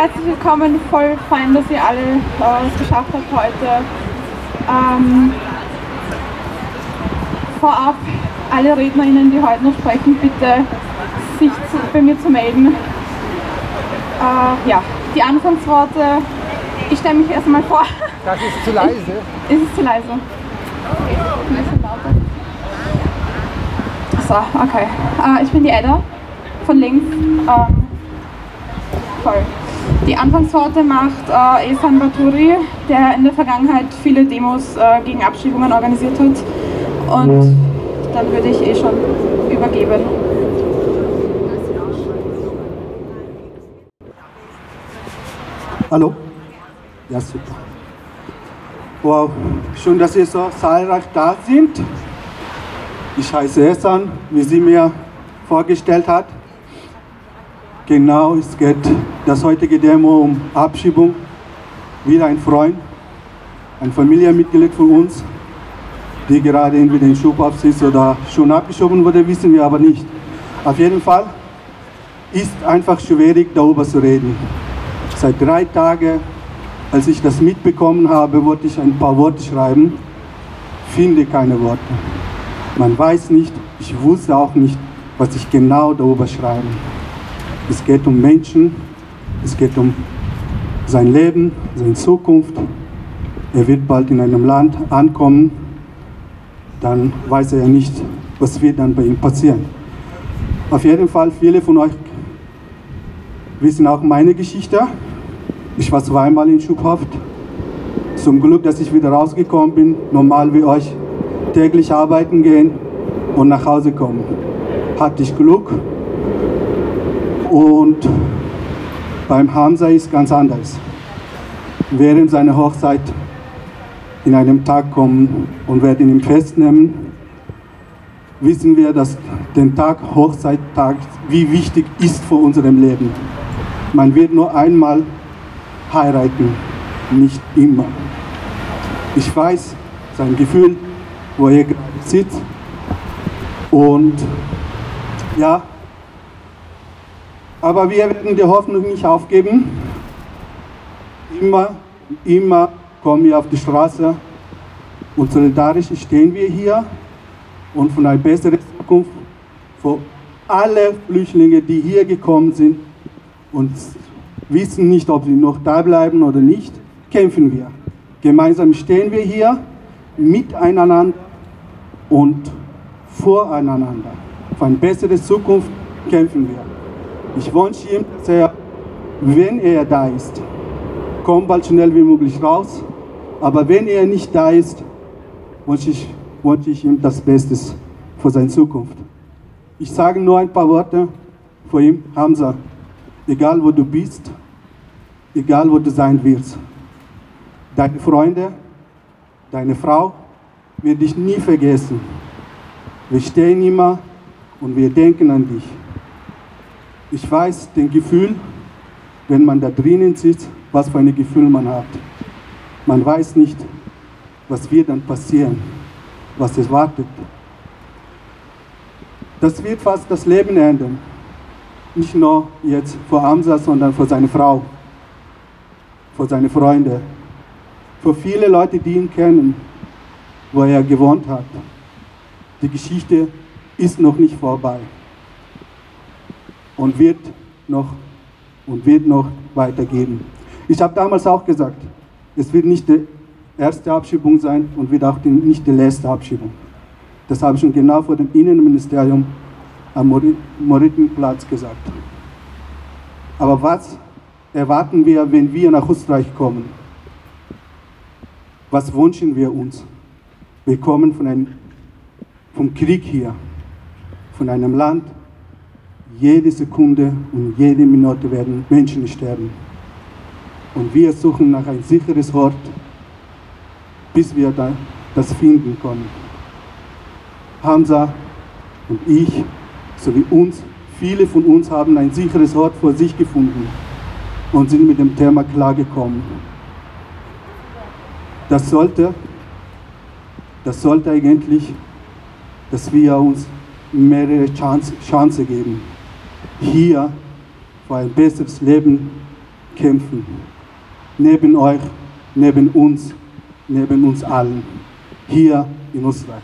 Herzlich willkommen, voll fein, dass ihr alle äh, es geschafft habt heute. Ähm, vorab alle RednerInnen, die heute noch sprechen, bitte sich zu, bei mir zu melden. Äh, ja, die Anfangsworte. Ich stelle mich erst einmal vor. Das ist zu leise. Ich, ist es zu leise? Okay. So, okay. Äh, ich bin die Edda von links. Ähm, voll. Die Anfangsworte macht äh, Esan Baturi, der in der Vergangenheit viele Demos äh, gegen Abschiebungen organisiert hat. Und dann würde ich eh schon übergeben. Hallo? Ja, super. Wow, schön, dass ihr so zahlreich da sind. Ich heiße Esan, wie sie mir vorgestellt hat. Genau, es geht das heutige Demo um Abschiebung. Wieder ein Freund, ein Familienmitglied von uns, die gerade entweder in Schubhaft ist oder schon abgeschoben wurde, wissen wir aber nicht. Auf jeden Fall ist einfach schwierig, darüber zu reden. Seit drei Tagen, als ich das mitbekommen habe, wollte ich ein paar Worte schreiben, finde keine Worte. Man weiß nicht, ich wusste auch nicht, was ich genau darüber schreibe. Es geht um Menschen, es geht um sein Leben, seine Zukunft. Er wird bald in einem Land ankommen, dann weiß er nicht, was wird dann bei ihm passieren. Auf jeden Fall, viele von euch wissen auch meine Geschichte. Ich war zweimal in Schubhaft. Zum Glück, dass ich wieder rausgekommen bin, normal wie euch täglich arbeiten gehen und nach Hause kommen. Hatte ich Glück. Und beim Hamza ist ganz anders. Während seiner Hochzeit in einem Tag kommen und werden ihn festnehmen, wissen wir, dass der Tag Hochzeittag wie wichtig ist für unserem Leben. Man wird nur einmal heiraten, nicht immer. Ich weiß sein Gefühl, wo er gerade sitzt und ja, aber wir werden die Hoffnung nicht aufgeben. Immer, immer kommen wir auf die Straße und solidarisch stehen wir hier und von einer besseren Zukunft für alle Flüchtlinge, die hier gekommen sind und wissen nicht, ob sie noch da bleiben oder nicht, kämpfen wir. Gemeinsam stehen wir hier miteinander und voreinander. Für eine bessere Zukunft kämpfen wir. Ich wünsche ihm, er, wenn er da ist, kommt bald schnell wie möglich raus. Aber wenn er nicht da ist, wünsche ich, wünsche ich ihm das Beste für seine Zukunft. Ich sage nur ein paar Worte für ihn, Hamza. Egal wo du bist, egal wo du sein wirst, deine Freunde, deine Frau wird dich nie vergessen. Wir stehen immer und wir denken an dich. Ich weiß den Gefühl, wenn man da drinnen sitzt, was für ein Gefühl man hat. Man weiß nicht, was wird dann passieren, was es wartet. Das wird fast das Leben ändern. Nicht nur jetzt für Amsa, sondern für seine Frau, für seine Freunde, für viele Leute, die ihn kennen, wo er gewohnt hat. Die Geschichte ist noch nicht vorbei und wird noch und wird noch weitergehen. Ich habe damals auch gesagt, es wird nicht die erste Abschiebung sein und wird auch die, nicht die letzte Abschiebung. Das habe ich schon genau vor dem Innenministerium am Moritenplatz gesagt. Aber was erwarten wir, wenn wir nach Österreich kommen? Was wünschen wir uns? Wir kommen von einem, vom Krieg hier, von einem Land, jede Sekunde und jede Minute werden Menschen sterben. Und wir suchen nach ein sicheres Ort, bis wir das finden können. Hamza und ich, sowie uns, viele von uns haben ein sicheres Ort vor sich gefunden und sind mit dem Thema klargekommen. Das sollte, das sollte eigentlich, dass wir uns mehrere Chancen geben, hier für ein besseres Leben kämpfen. Neben euch, neben uns, neben uns allen. Hier in Österreich.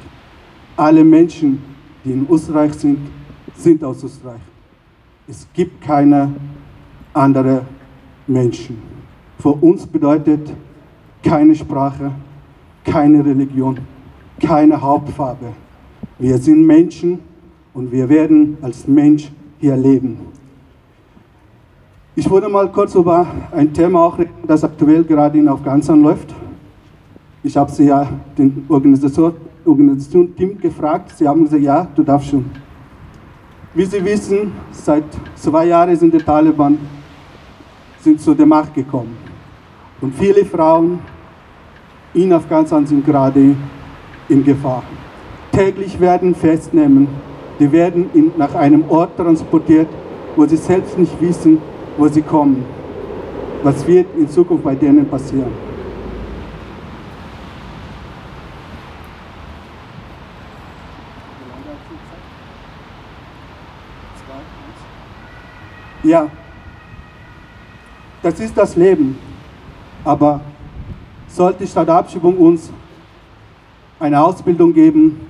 Alle Menschen, die in Österreich sind, sind aus Österreich. Es gibt keine anderen Menschen. Für uns bedeutet keine Sprache, keine Religion, keine Hauptfarbe. Wir sind Menschen und wir werden als Mensch hier leben. Ich würde mal kurz über ein Thema auch reden, das aktuell gerade in Afghanistan läuft. Ich habe sie ja den Organisation, Organisation Team gefragt. Sie haben gesagt, ja, du darfst schon. Wie Sie wissen, seit zwei Jahren sind die Taliban sind zu der Macht gekommen. Und viele Frauen in Afghanistan sind gerade in Gefahr. Täglich werden Festnehmen, die werden in, nach einem Ort transportiert, wo sie selbst nicht wissen, wo sie kommen. Was wird in Zukunft bei denen passieren? Ja, das ist das Leben. Aber sollte statt Abschiebung uns eine Ausbildung geben,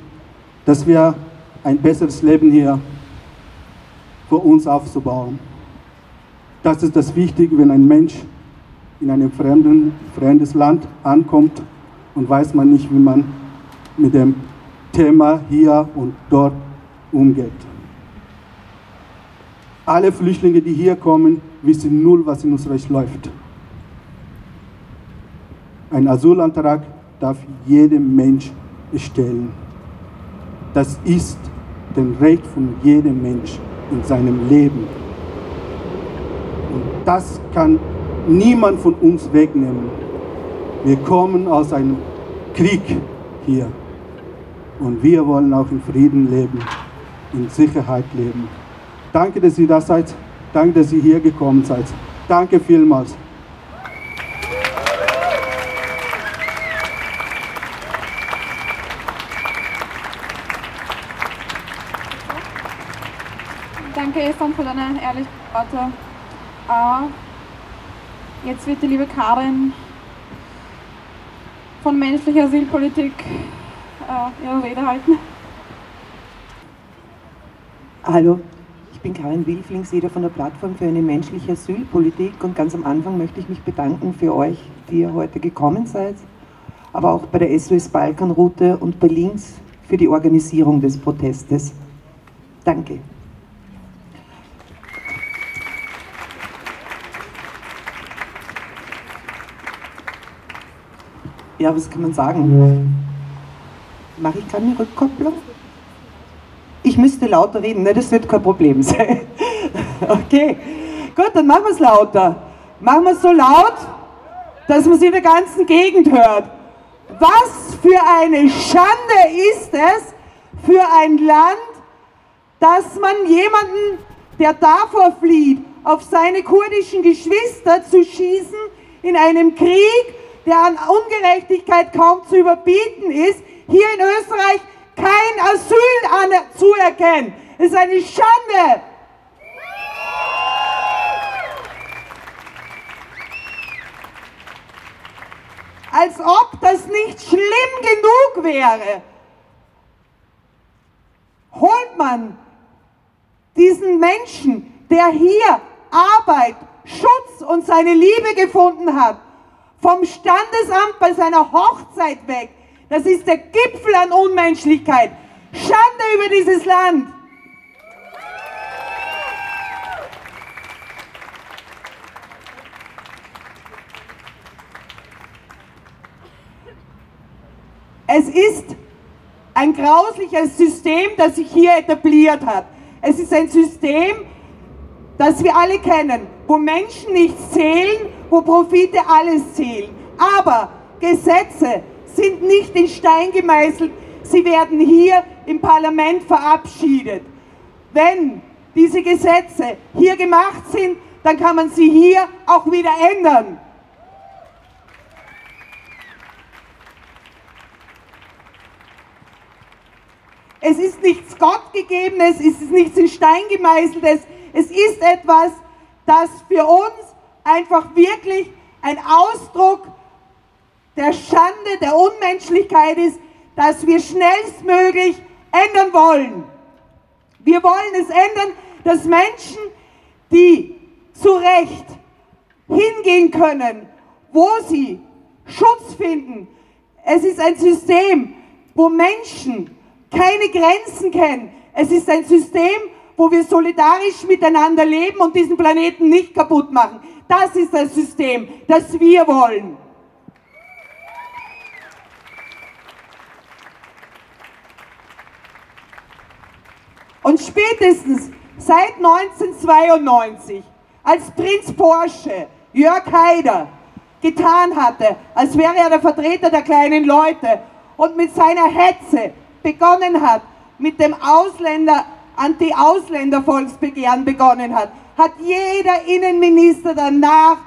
dass wir ein besseres Leben hier für uns aufzubauen. Das ist das Wichtige, wenn ein Mensch in einem fremden, fremdes Land ankommt und weiß man nicht, wie man mit dem Thema hier und dort umgeht. Alle Flüchtlinge, die hier kommen, wissen null, was in Österreich läuft. Ein Asylantrag darf jeder Mensch stellen. Das ist das Recht von jedem Mensch in seinem Leben. Und das kann niemand von uns wegnehmen. Wir kommen aus einem Krieg hier. Und wir wollen auch in Frieden leben, in Sicherheit leben. Danke, dass ihr da seid. Danke, dass ihr hier gekommen seid. Danke vielmals. Für deine ehrlichen Worte. Äh, jetzt wird die liebe Karin von menschlicher Asylpolitik äh, ihre Rede halten. Hallo, ich bin Karin Wilflingseder von der Plattform für eine menschliche Asylpolitik und ganz am Anfang möchte ich mich bedanken für euch, die ihr heute gekommen seid, aber auch bei der SOS Balkanroute und bei Links für die Organisierung des Protestes. Danke. Ja, was kann man sagen? Mache ich gerade eine Rückkopplung? Ich müsste lauter reden, ne? das wird kein Problem sein. Okay, gut, dann machen wir es lauter. Machen wir es so laut, dass man es in der ganzen Gegend hört. Was für eine Schande ist es für ein Land, dass man jemanden, der davor flieht, auf seine kurdischen Geschwister zu schießen, in einem Krieg, der an Ungerechtigkeit kaum zu überbieten ist, hier in Österreich kein Asyl zuerkennt. Es ist eine Schande. Als ob das nicht schlimm genug wäre, holt man diesen Menschen, der hier Arbeit, Schutz und seine Liebe gefunden hat, vom Standesamt bei seiner Hochzeit weg. Das ist der Gipfel an Unmenschlichkeit. Schande über dieses Land. Es ist ein grausliches System, das sich hier etabliert hat. Es ist ein System, das wir alle kennen, wo Menschen nichts zählen, wo Profite alles zählen. Aber Gesetze sind nicht in Stein gemeißelt, sie werden hier im Parlament verabschiedet. Wenn diese Gesetze hier gemacht sind, dann kann man sie hier auch wieder ändern. Es ist nichts Gottgegebenes, es ist nichts in Stein gemeißeltes, es ist etwas, das für uns einfach wirklich ein Ausdruck der Schande, der Unmenschlichkeit ist, dass wir schnellstmöglich ändern wollen. Wir wollen es ändern, dass Menschen, die zu Recht hingehen können, wo sie Schutz finden. Es ist ein System, wo Menschen keine Grenzen kennen. Es ist ein System, wo wir solidarisch miteinander leben und diesen Planeten nicht kaputt machen. Das ist das System, das wir wollen. Und spätestens seit 1992, als Prinz Porsche Jörg Haider getan hatte, als wäre er der Vertreter der kleinen Leute und mit seiner Hetze begonnen hat, mit dem Ausländer, Anti-Ausländer-Volksbegehren begonnen hat, hat jeder Innenminister danach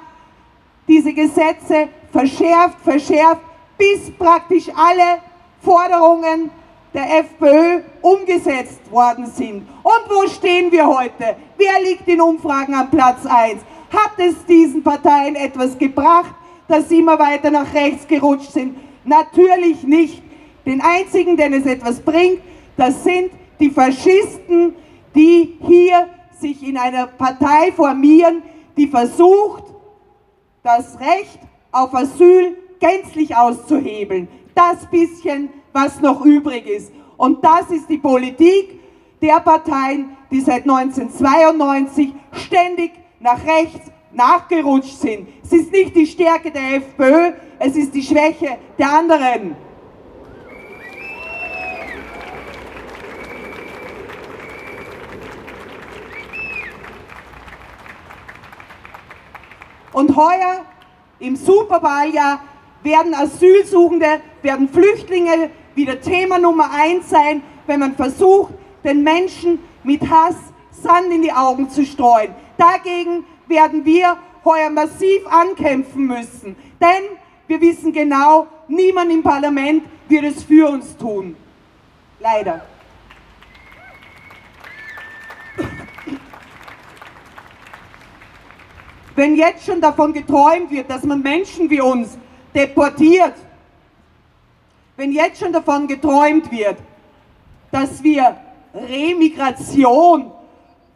diese Gesetze verschärft, verschärft, bis praktisch alle Forderungen der FPÖ umgesetzt worden sind. Und wo stehen wir heute? Wer liegt in Umfragen am Platz 1? Hat es diesen Parteien etwas gebracht, dass sie immer weiter nach rechts gerutscht sind? Natürlich nicht. Den einzigen, den es etwas bringt, das sind die Faschisten, die hier sich in einer Partei formieren, die versucht, das Recht auf Asyl gänzlich auszuhebeln. Das bisschen was noch übrig ist. Und das ist die Politik der Parteien, die seit 1992 ständig nach rechts nachgerutscht sind. Es ist nicht die Stärke der FPÖ, es ist die Schwäche der anderen. Und heuer im Superwahljahr werden Asylsuchende, werden Flüchtlinge wieder Thema Nummer eins sein, wenn man versucht, den Menschen mit Hass Sand in die Augen zu streuen. Dagegen werden wir heuer massiv ankämpfen müssen, denn wir wissen genau, niemand im Parlament wird es für uns tun. Leider. Wenn jetzt schon davon geträumt wird, dass man Menschen wie uns deportiert, wenn jetzt schon davon geträumt wird, dass wir Remigration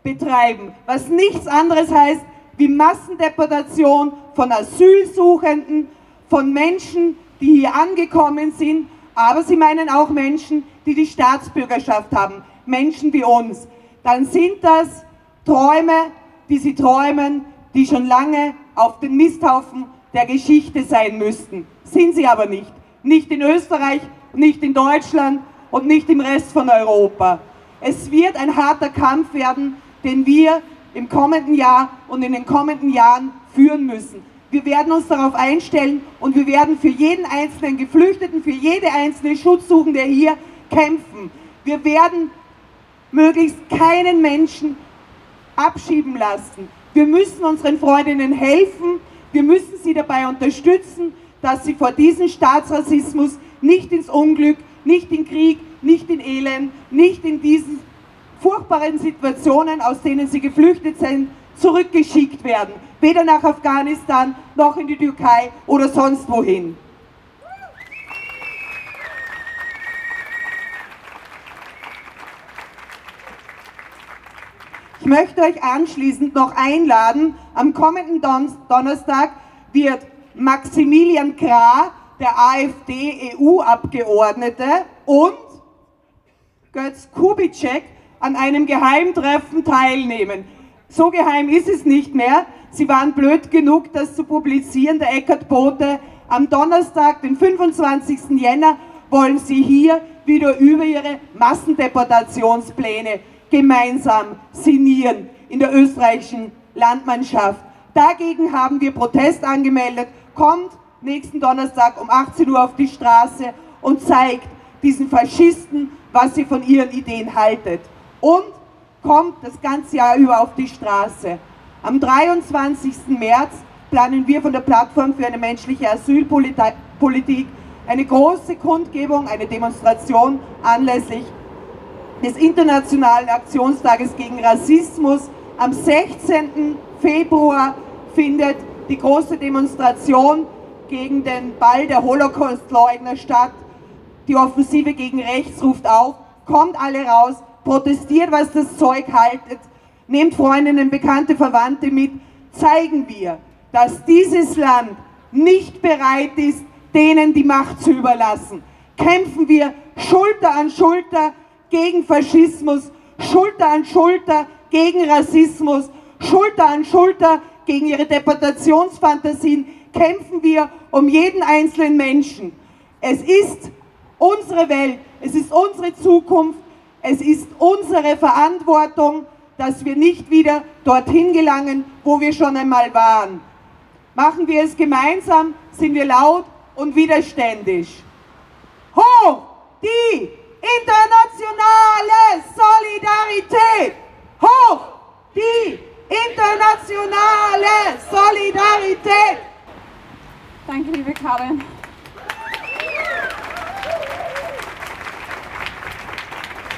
betreiben, was nichts anderes heißt wie Massendeportation von Asylsuchenden, von Menschen, die hier angekommen sind, aber sie meinen auch Menschen, die die Staatsbürgerschaft haben, Menschen wie uns, dann sind das Träume, die sie träumen, die schon lange auf den Misthaufen der Geschichte sein müssten. Sind sie aber nicht nicht in Österreich, nicht in Deutschland und nicht im Rest von Europa. Es wird ein harter Kampf werden, den wir im kommenden Jahr und in den kommenden Jahren führen müssen. Wir werden uns darauf einstellen und wir werden für jeden einzelnen Geflüchteten, für jede einzelne Schutzsuchende hier kämpfen. Wir werden möglichst keinen Menschen abschieben lassen. Wir müssen unseren Freundinnen helfen, wir müssen sie dabei unterstützen, dass sie vor diesem Staatsrassismus nicht ins Unglück, nicht in Krieg, nicht in Elend, nicht in diesen furchtbaren Situationen, aus denen sie geflüchtet sind, zurückgeschickt werden. Weder nach Afghanistan noch in die Türkei oder sonst wohin. Ich möchte euch anschließend noch einladen, am kommenden Donnerstag wird Maximilian Krah, der AfD-EU-Abgeordnete, und Götz Kubitschek an einem Geheimtreffen teilnehmen. So geheim ist es nicht mehr. Sie waren blöd genug, das zu publizieren. Der Eckert Bote am Donnerstag, den 25. Jänner, wollen sie hier wieder über ihre Massendeportationspläne gemeinsam sinnieren in der österreichischen Landmannschaft. Dagegen haben wir Protest angemeldet kommt nächsten Donnerstag um 18 Uhr auf die Straße und zeigt diesen Faschisten, was ihr von ihren Ideen haltet. Und kommt das ganze Jahr über auf die Straße. Am 23. März planen wir von der Plattform für eine menschliche Asylpolitik eine große Kundgebung, eine Demonstration anlässlich des Internationalen Aktionstages gegen Rassismus. Am 16. Februar findet die große Demonstration gegen den Ball der Holocaust-Leugner statt. Die Offensive gegen rechts ruft auf, kommt alle raus, protestiert, was das Zeug haltet, nehmt Freundinnen, bekannte Verwandte mit, zeigen wir, dass dieses Land nicht bereit ist, denen die Macht zu überlassen. Kämpfen wir Schulter an Schulter gegen Faschismus, Schulter an Schulter gegen Rassismus, Schulter an Schulter gegen ihre Deportationsfantasien, kämpfen wir um jeden einzelnen Menschen. Es ist unsere Welt, es ist unsere Zukunft, es ist unsere Verantwortung, dass wir nicht wieder dorthin gelangen, wo wir schon einmal waren. Machen wir es gemeinsam, sind wir laut und widerständig. Hoch die internationale Solidarität! Hoch die internationale Solidarität! Danke, liebe Karin.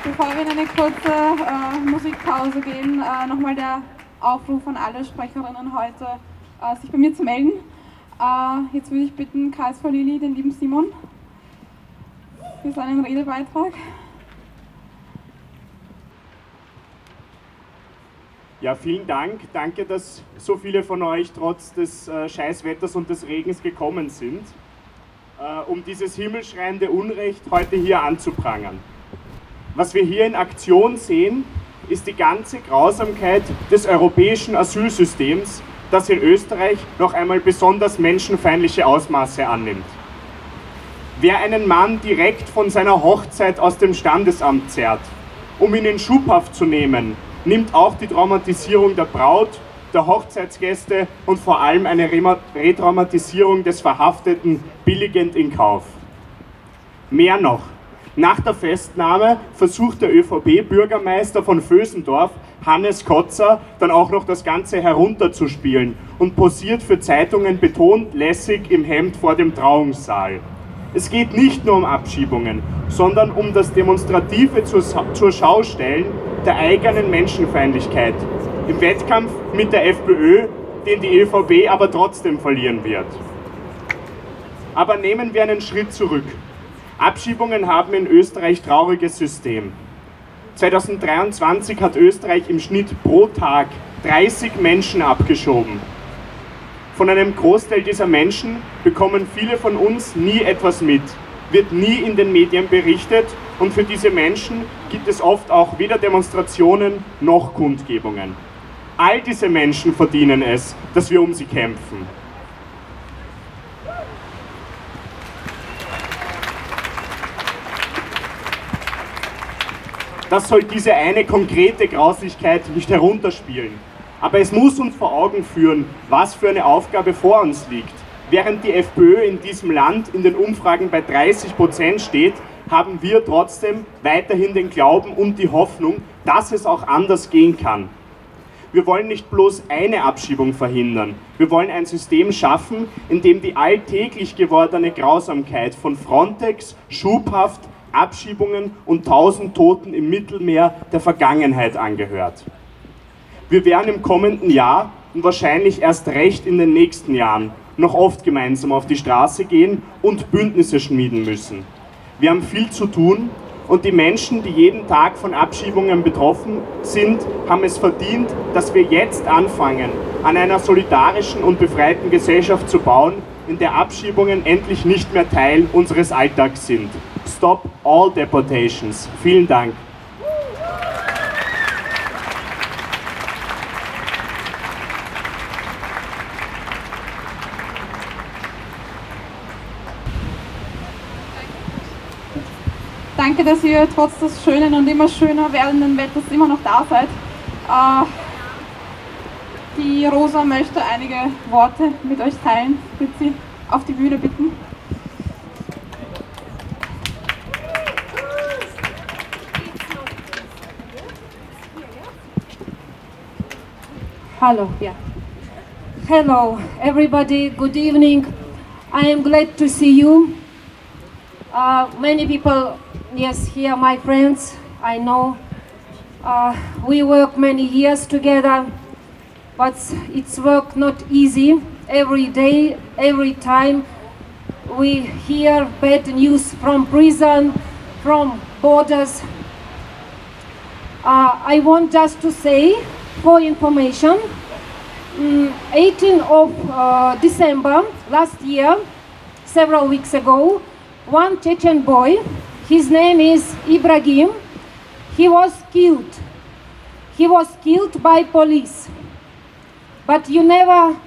Bevor wir in eine kurze äh, Musikpause gehen, äh, nochmal der Aufruf an alle Sprecherinnen heute, äh, sich bei mir zu melden. Äh, jetzt würde ich bitten, KSV Lili, den lieben Simon, für seinen Redebeitrag. Ja, vielen Dank. Danke, dass so viele von euch trotz des äh, Scheißwetters und des Regens gekommen sind, äh, um dieses himmelschreiende Unrecht heute hier anzuprangern. Was wir hier in Aktion sehen, ist die ganze Grausamkeit des europäischen Asylsystems, das in Österreich noch einmal besonders menschenfeindliche Ausmaße annimmt. Wer einen Mann direkt von seiner Hochzeit aus dem Standesamt zerrt, um ihn in Schubhaft zu nehmen, nimmt auch die Traumatisierung der Braut, der Hochzeitsgäste und vor allem eine Retraumatisierung des Verhafteten billigend in Kauf. Mehr noch, nach der Festnahme versucht der ÖVP-Bürgermeister von Vösendorf, Hannes Kotzer, dann auch noch das Ganze herunterzuspielen und posiert für Zeitungen betont lässig im Hemd vor dem Trauungssaal. Es geht nicht nur um Abschiebungen, sondern um das demonstrative zur, zur Schaustellen der eigenen Menschenfeindlichkeit im Wettkampf mit der FPÖ, den die ÖVP aber trotzdem verlieren wird. Aber nehmen wir einen Schritt zurück. Abschiebungen haben in Österreich trauriges System. 2023 hat Österreich im Schnitt pro Tag 30 Menschen abgeschoben. Von einem Großteil dieser Menschen bekommen viele von uns nie etwas mit, wird nie in den Medien berichtet und für diese Menschen gibt es oft auch weder Demonstrationen noch Kundgebungen. All diese Menschen verdienen es, dass wir um sie kämpfen. Das soll diese eine konkrete Grauslichkeit nicht herunterspielen. Aber es muss uns vor Augen führen, was für eine Aufgabe vor uns liegt. Während die FPÖ in diesem Land in den Umfragen bei 30 Prozent steht, haben wir trotzdem weiterhin den Glauben und die Hoffnung, dass es auch anders gehen kann. Wir wollen nicht bloß eine Abschiebung verhindern. Wir wollen ein System schaffen, in dem die alltäglich gewordene Grausamkeit von Frontex, Schubhaft, Abschiebungen und tausend Toten im Mittelmeer der Vergangenheit angehört. Wir werden im kommenden Jahr und wahrscheinlich erst recht in den nächsten Jahren noch oft gemeinsam auf die Straße gehen und Bündnisse schmieden müssen. Wir haben viel zu tun und die Menschen, die jeden Tag von Abschiebungen betroffen sind, haben es verdient, dass wir jetzt anfangen, an einer solidarischen und befreiten Gesellschaft zu bauen, in der Abschiebungen endlich nicht mehr Teil unseres Alltags sind. Stop all deportations. Vielen Dank. Danke, dass ihr trotz des schönen und immer schöner werdenden Wetters immer noch da seid. Äh, die Rosa möchte einige Worte mit euch teilen. Bitte sie auf die Bühne bitten. Hello, yeah. Hello, everybody. Good evening. I am glad to see you. Uh, many people, yes, here, my friends, I know. Uh, we work many years together, but it's work not easy. every day, every time we hear bad news from prison, from borders. Uh, I want just to say, for information, mm, 18 of uh, December last year, several weeks ago, one Chechen boy, his name is Ibrahim, he was killed. He was killed by police. But you never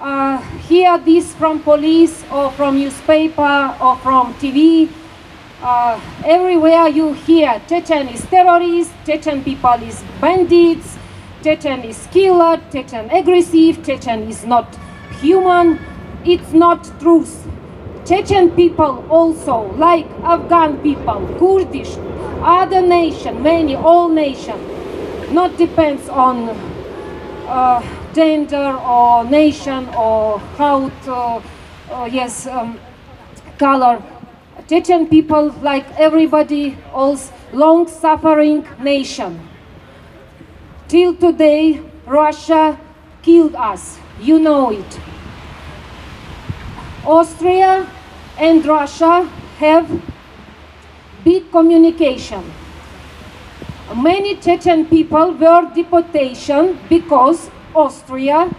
uh, hear this from police or from newspaper or from TV. Uh, everywhere you hear Chechen is terrorist, Chechen people is bandits, Chechen is killer, Chechen aggressive, Chechen is not human. It's not truth. Chechen people also, like Afghan people, Kurdish, other nation, many, all nation, not depends on uh, gender or nation or how to, uh, yes, um, color. Chechen people, like everybody else, long-suffering nation. Till today, Russia killed us. You know it. Austria and Russia have big communication. Many Chechen people were deportation because Austria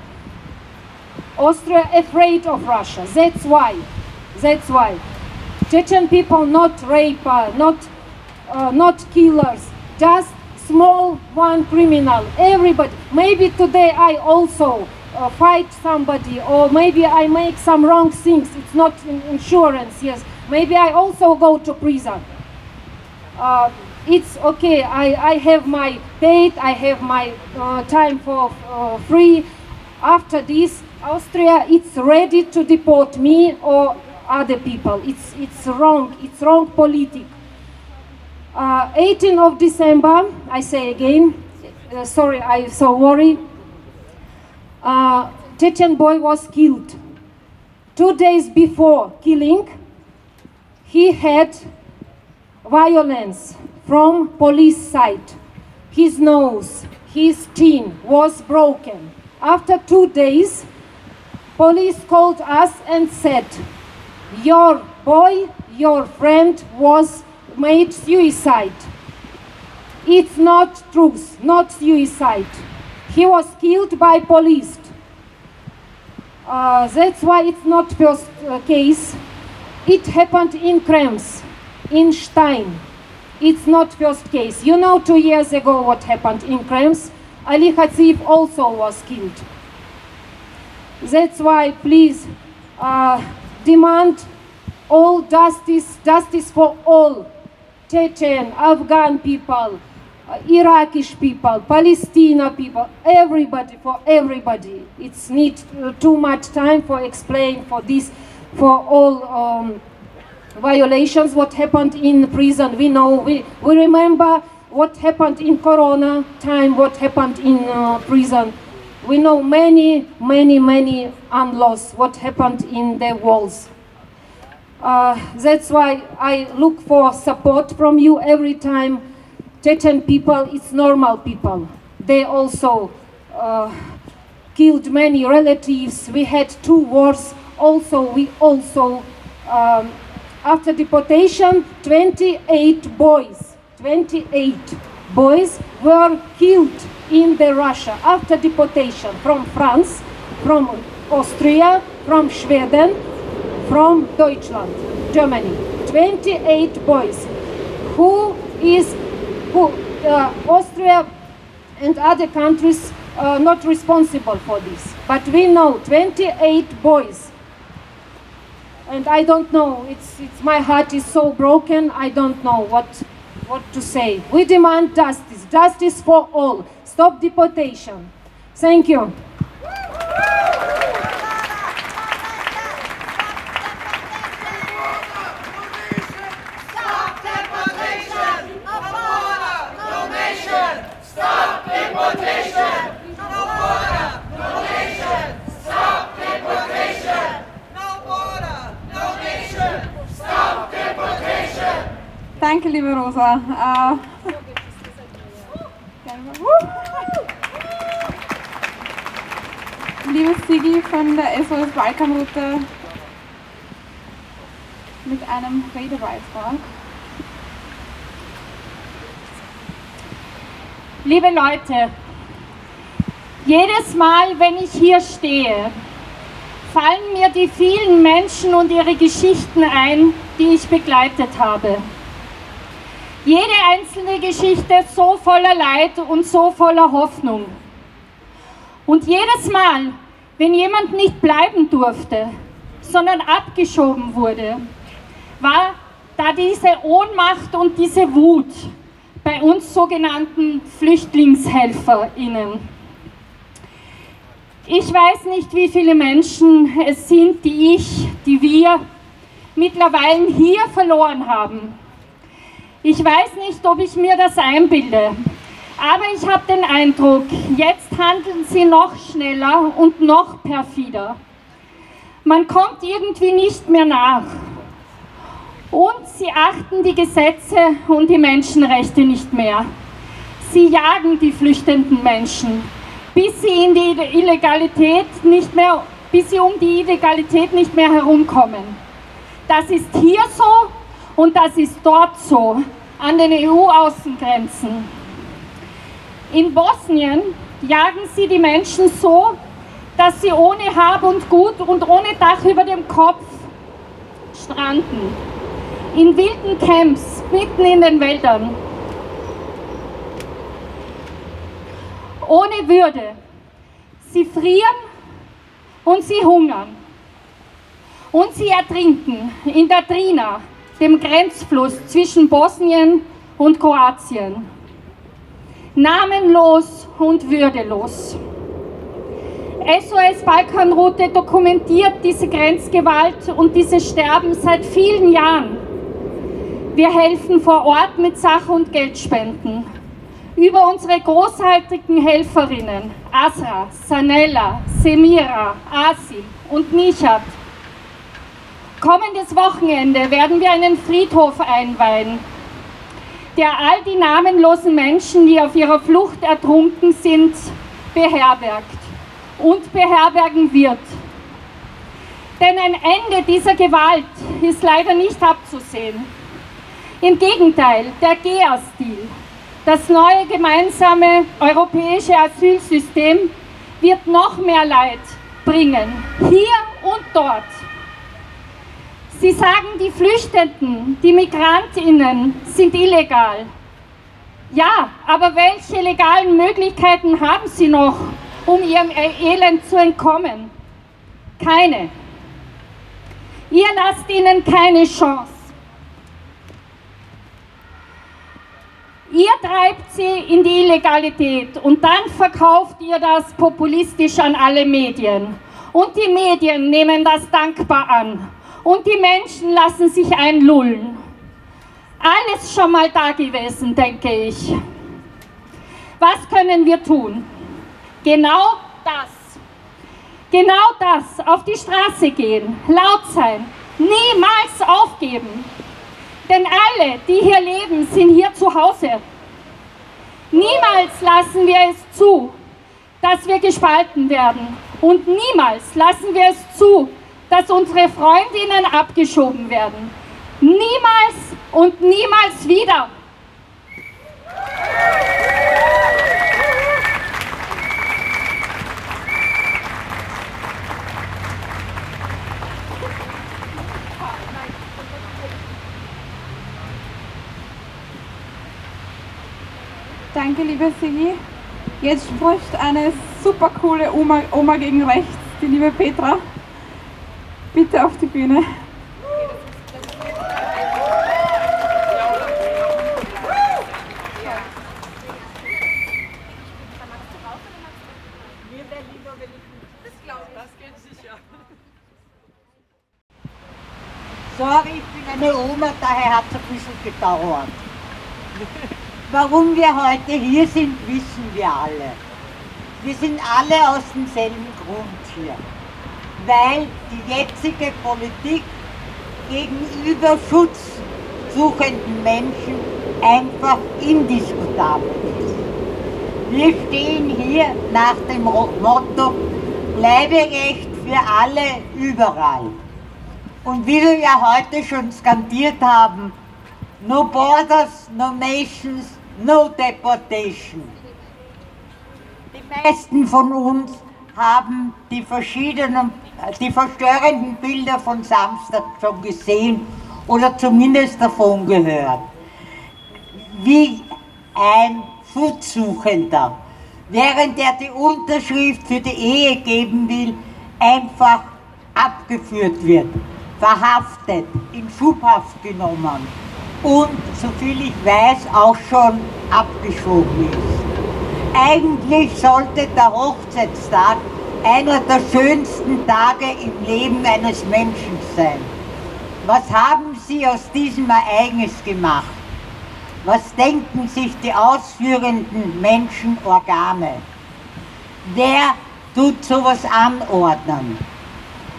Austria afraid of Russia. That's why. That's why. Chechen people not raper, not uh, not killers, just small one criminal. Everybody. Maybe today I also uh, fight somebody, or maybe I make some wrong things. It's not in- insurance. Yes. Maybe I also go to prison. Uh, it's okay. I, I have my paid. I have my uh, time for uh, free. After this, Austria it's ready to deport me or other people. It's it's wrong. It's wrong politic. Uh, 18 of December, I say again. Uh, sorry, I'm so worry. Uh, Chechen boy was killed. Two days before killing, he had violence from police side. His nose, his chin was broken. After two days, police called us and said, "Your boy, your friend was made suicide." It's not truth, not suicide. He was killed by police. Uh, that's why it's not first uh, case. It happened in Krems, in Stein. It's not first case. You know, two years ago what happened in Krems. Ali Khatsif also was killed. That's why, please, uh, demand all justice, justice for all Chechen, Afghan people, Iraqi people, Palestine people, everybody, for everybody. It's need uh, too much time for explain for this, for all um, violations, what happened in prison. We know, we, we remember what happened in Corona time, what happened in uh, prison. We know many, many, many unlost, what happened in the walls. Uh, that's why I look for support from you every time. Chechen people, it's normal people. They also uh, killed many relatives. We had two wars. Also, we also, um, after deportation, 28 boys, 28 boys were killed in the Russia after deportation from France, from Austria, from Sweden, from Deutschland, Germany. 28 boys. Who is who? Uh, Austria and other countries uh, not responsible for this, but we know 28 boys. And I don't know. It's it's my heart is so broken. I don't know what what to say. We demand justice, justice for all. Stop deportation. Thank you. Danke, liebe Rosa. Äh, liebe Sigi von der SOS Balkanroute mit einem Redebeitrag. Liebe Leute, jedes Mal, wenn ich hier stehe, fallen mir die vielen Menschen und ihre Geschichten ein, die ich begleitet habe. Jede einzelne Geschichte so voller Leid und so voller Hoffnung. Und jedes Mal, wenn jemand nicht bleiben durfte, sondern abgeschoben wurde, war da diese Ohnmacht und diese Wut bei uns sogenannten FlüchtlingshelferInnen. Ich weiß nicht, wie viele Menschen es sind, die ich, die wir mittlerweile hier verloren haben. Ich weiß nicht, ob ich mir das einbilde, aber ich habe den Eindruck, jetzt handeln sie noch schneller und noch perfider. Man kommt irgendwie nicht mehr nach. Und sie achten die Gesetze und die Menschenrechte nicht mehr. Sie jagen die flüchtenden Menschen, bis sie in die Illegalität nicht mehr, bis sie um die Illegalität nicht mehr herumkommen. Das ist hier so und das ist dort so, an den EU-Außengrenzen. In Bosnien jagen sie die Menschen so, dass sie ohne Hab und Gut und ohne Dach über dem Kopf stranden in wilden Camps mitten in den Wäldern. Ohne Würde. Sie frieren und sie hungern. Und sie ertrinken in der Drina, dem Grenzfluss zwischen Bosnien und Kroatien. Namenlos und würdelos. SOS Balkanroute dokumentiert diese Grenzgewalt und dieses Sterben seit vielen Jahren. Wir helfen vor Ort mit Sach- und Geldspenden. Über unsere großartigen Helferinnen Asra, Sanella, Semira, Asi und Nishat. Kommendes Wochenende werden wir einen Friedhof einweihen, der all die namenlosen Menschen, die auf ihrer Flucht ertrunken sind, beherbergt und beherbergen wird. Denn ein Ende dieser Gewalt ist leider nicht abzusehen. Im Gegenteil, der GEA-Stil, das neue gemeinsame europäische Asylsystem, wird noch mehr Leid bringen, hier und dort. Sie sagen, die Flüchtenden, die Migrantinnen sind illegal. Ja, aber welche legalen Möglichkeiten haben sie noch, um ihrem Elend zu entkommen? Keine. Ihr lasst ihnen keine Chance. Ihr treibt sie in die Illegalität und dann verkauft ihr das populistisch an alle Medien. Und die Medien nehmen das dankbar an. Und die Menschen lassen sich einlullen. Alles schon mal da gewesen, denke ich. Was können wir tun? Genau das. Genau das. Auf die Straße gehen, laut sein, niemals aufgeben. Denn alle, die hier leben, sind hier zu Hause. Niemals lassen wir es zu, dass wir gespalten werden. Und niemals lassen wir es zu, dass unsere Freundinnen abgeschoben werden. Niemals und niemals wieder. Danke, liebe Sigi. Jetzt spricht eine super coole Oma, Oma gegen rechts, die liebe Petra. Bitte auf die Bühne. Sorry, ich bin eine Oma, daher hat es ein bisschen gedauert. Warum wir heute hier sind, wissen wir alle. Wir sind alle aus demselben Grund hier. Weil die jetzige Politik gegenüber schutzsuchenden Menschen einfach indiskutabel ist. Wir stehen hier nach dem Motto Bleiberecht für alle überall. Und wie wir ja heute schon skandiert haben, no borders, no nations, no deportation. Die meisten von uns haben die verschiedenen, die verstörenden Bilder von Samstag schon gesehen oder zumindest davon gehört. Wie ein Schutzsuchender, während er die Unterschrift für die Ehe geben will, einfach abgeführt wird, verhaftet, in Schubhaft genommen und, soviel ich weiß, auch schon abgeschoben ist. Eigentlich sollte der Hochzeitstag einer der schönsten Tage im Leben eines Menschen sein. Was haben Sie aus diesem Ereignis gemacht? Was denken sich die ausführenden Menschenorgane? Wer tut sowas anordnen?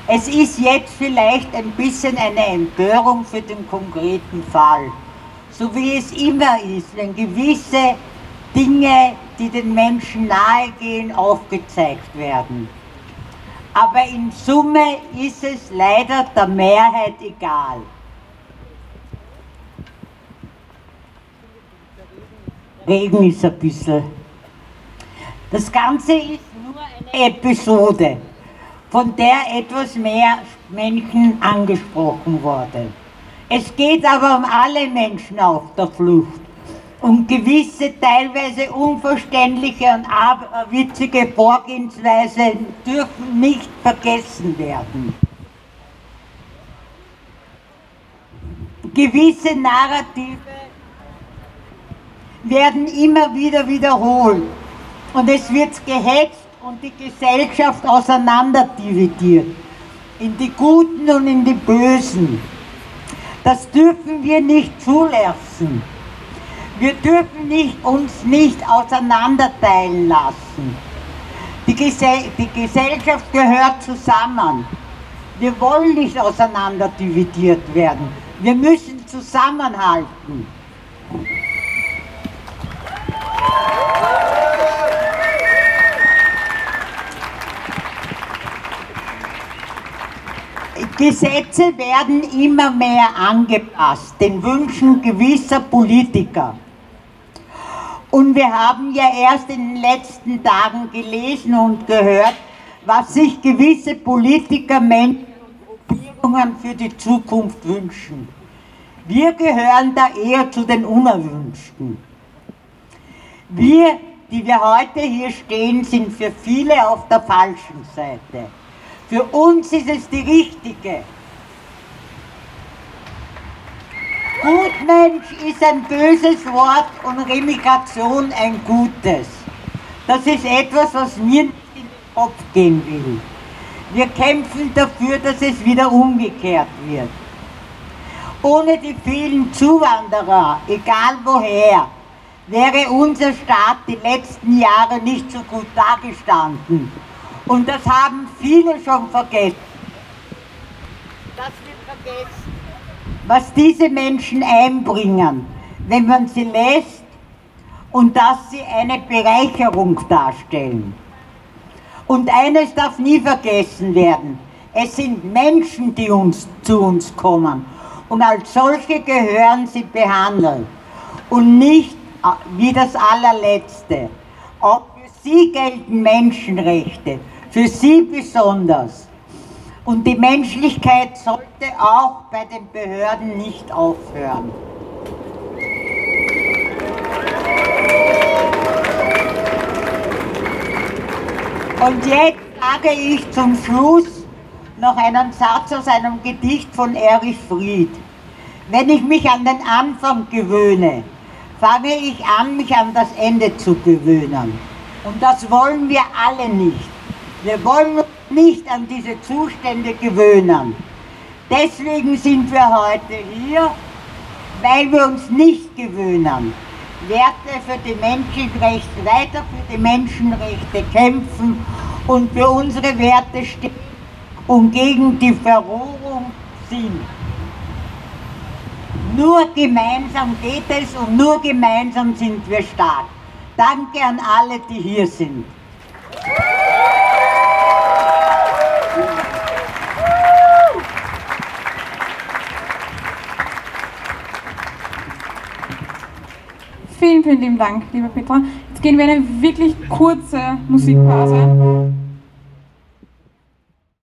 Es ist jetzt vielleicht ein bisschen eine Empörung für den konkreten Fall, so wie es immer ist, wenn gewisse Dinge, die den Menschen nahegehen, aufgezeigt werden. Aber in Summe ist es leider der Mehrheit egal. Regen ist ein bisschen. Das Ganze ist nur eine Episode, von der etwas mehr Menschen angesprochen wurde. Es geht aber um alle Menschen auf der Flucht und gewisse teilweise unverständliche und witzige Vorgehensweisen dürfen nicht vergessen werden. Gewisse Narrative werden immer wieder wiederholt und es wird gehetzt und die Gesellschaft auseinanderdividiert in die Guten und in die Bösen. Das dürfen wir nicht zulassen. Wir dürfen nicht, uns nicht auseinanderteilen lassen. Die, Gesell die Gesellschaft gehört zusammen. Wir wollen nicht auseinanderdividiert werden. Wir müssen zusammenhalten. Gesetze werden immer mehr angepasst, den Wünschen gewisser Politiker. Und wir haben ja erst in den letzten Tagen gelesen und gehört, was sich gewisse Politiker Menschen Gruppierungen für die Zukunft wünschen. Wir gehören da eher zu den Unerwünschten. Wir, die wir heute hier stehen, sind für viele auf der falschen Seite. Für uns ist es die richtige. Gutmensch ist ein böses Wort und Remigration ein gutes. Das ist etwas, was mir nicht in den Kopf gehen will. Wir kämpfen dafür, dass es wieder umgekehrt wird. Ohne die vielen Zuwanderer, egal woher, wäre unser Staat die letzten Jahre nicht so gut dagestanden. Und das haben viele schon vergessen. Das wird vergessen was diese Menschen einbringen, wenn man sie lässt und dass sie eine Bereicherung darstellen. Und eines darf nie vergessen werden, es sind Menschen, die uns, zu uns kommen und als solche gehören sie behandelt und nicht äh, wie das allerletzte. Auch für sie gelten Menschenrechte, für sie besonders. Und die Menschlichkeit sollte auch bei den Behörden nicht aufhören. Und jetzt sage ich zum Schluss noch einen Satz aus einem Gedicht von Erich Fried. Wenn ich mich an den Anfang gewöhne, fange ich an, mich an das Ende zu gewöhnen. Und das wollen wir alle nicht. Wir wollen nicht an diese Zustände gewöhnen. Deswegen sind wir heute hier, weil wir uns nicht gewöhnen. Werte für die Menschenrechte, weiter für die Menschenrechte kämpfen und für unsere Werte stehen und gegen die Verrohung sind. Nur gemeinsam geht es und nur gemeinsam sind wir stark. Danke an alle, die hier sind. Vielen, vielen lieben Dank, liebe Petra. Jetzt gehen wir in eine wirklich kurze Musikpause.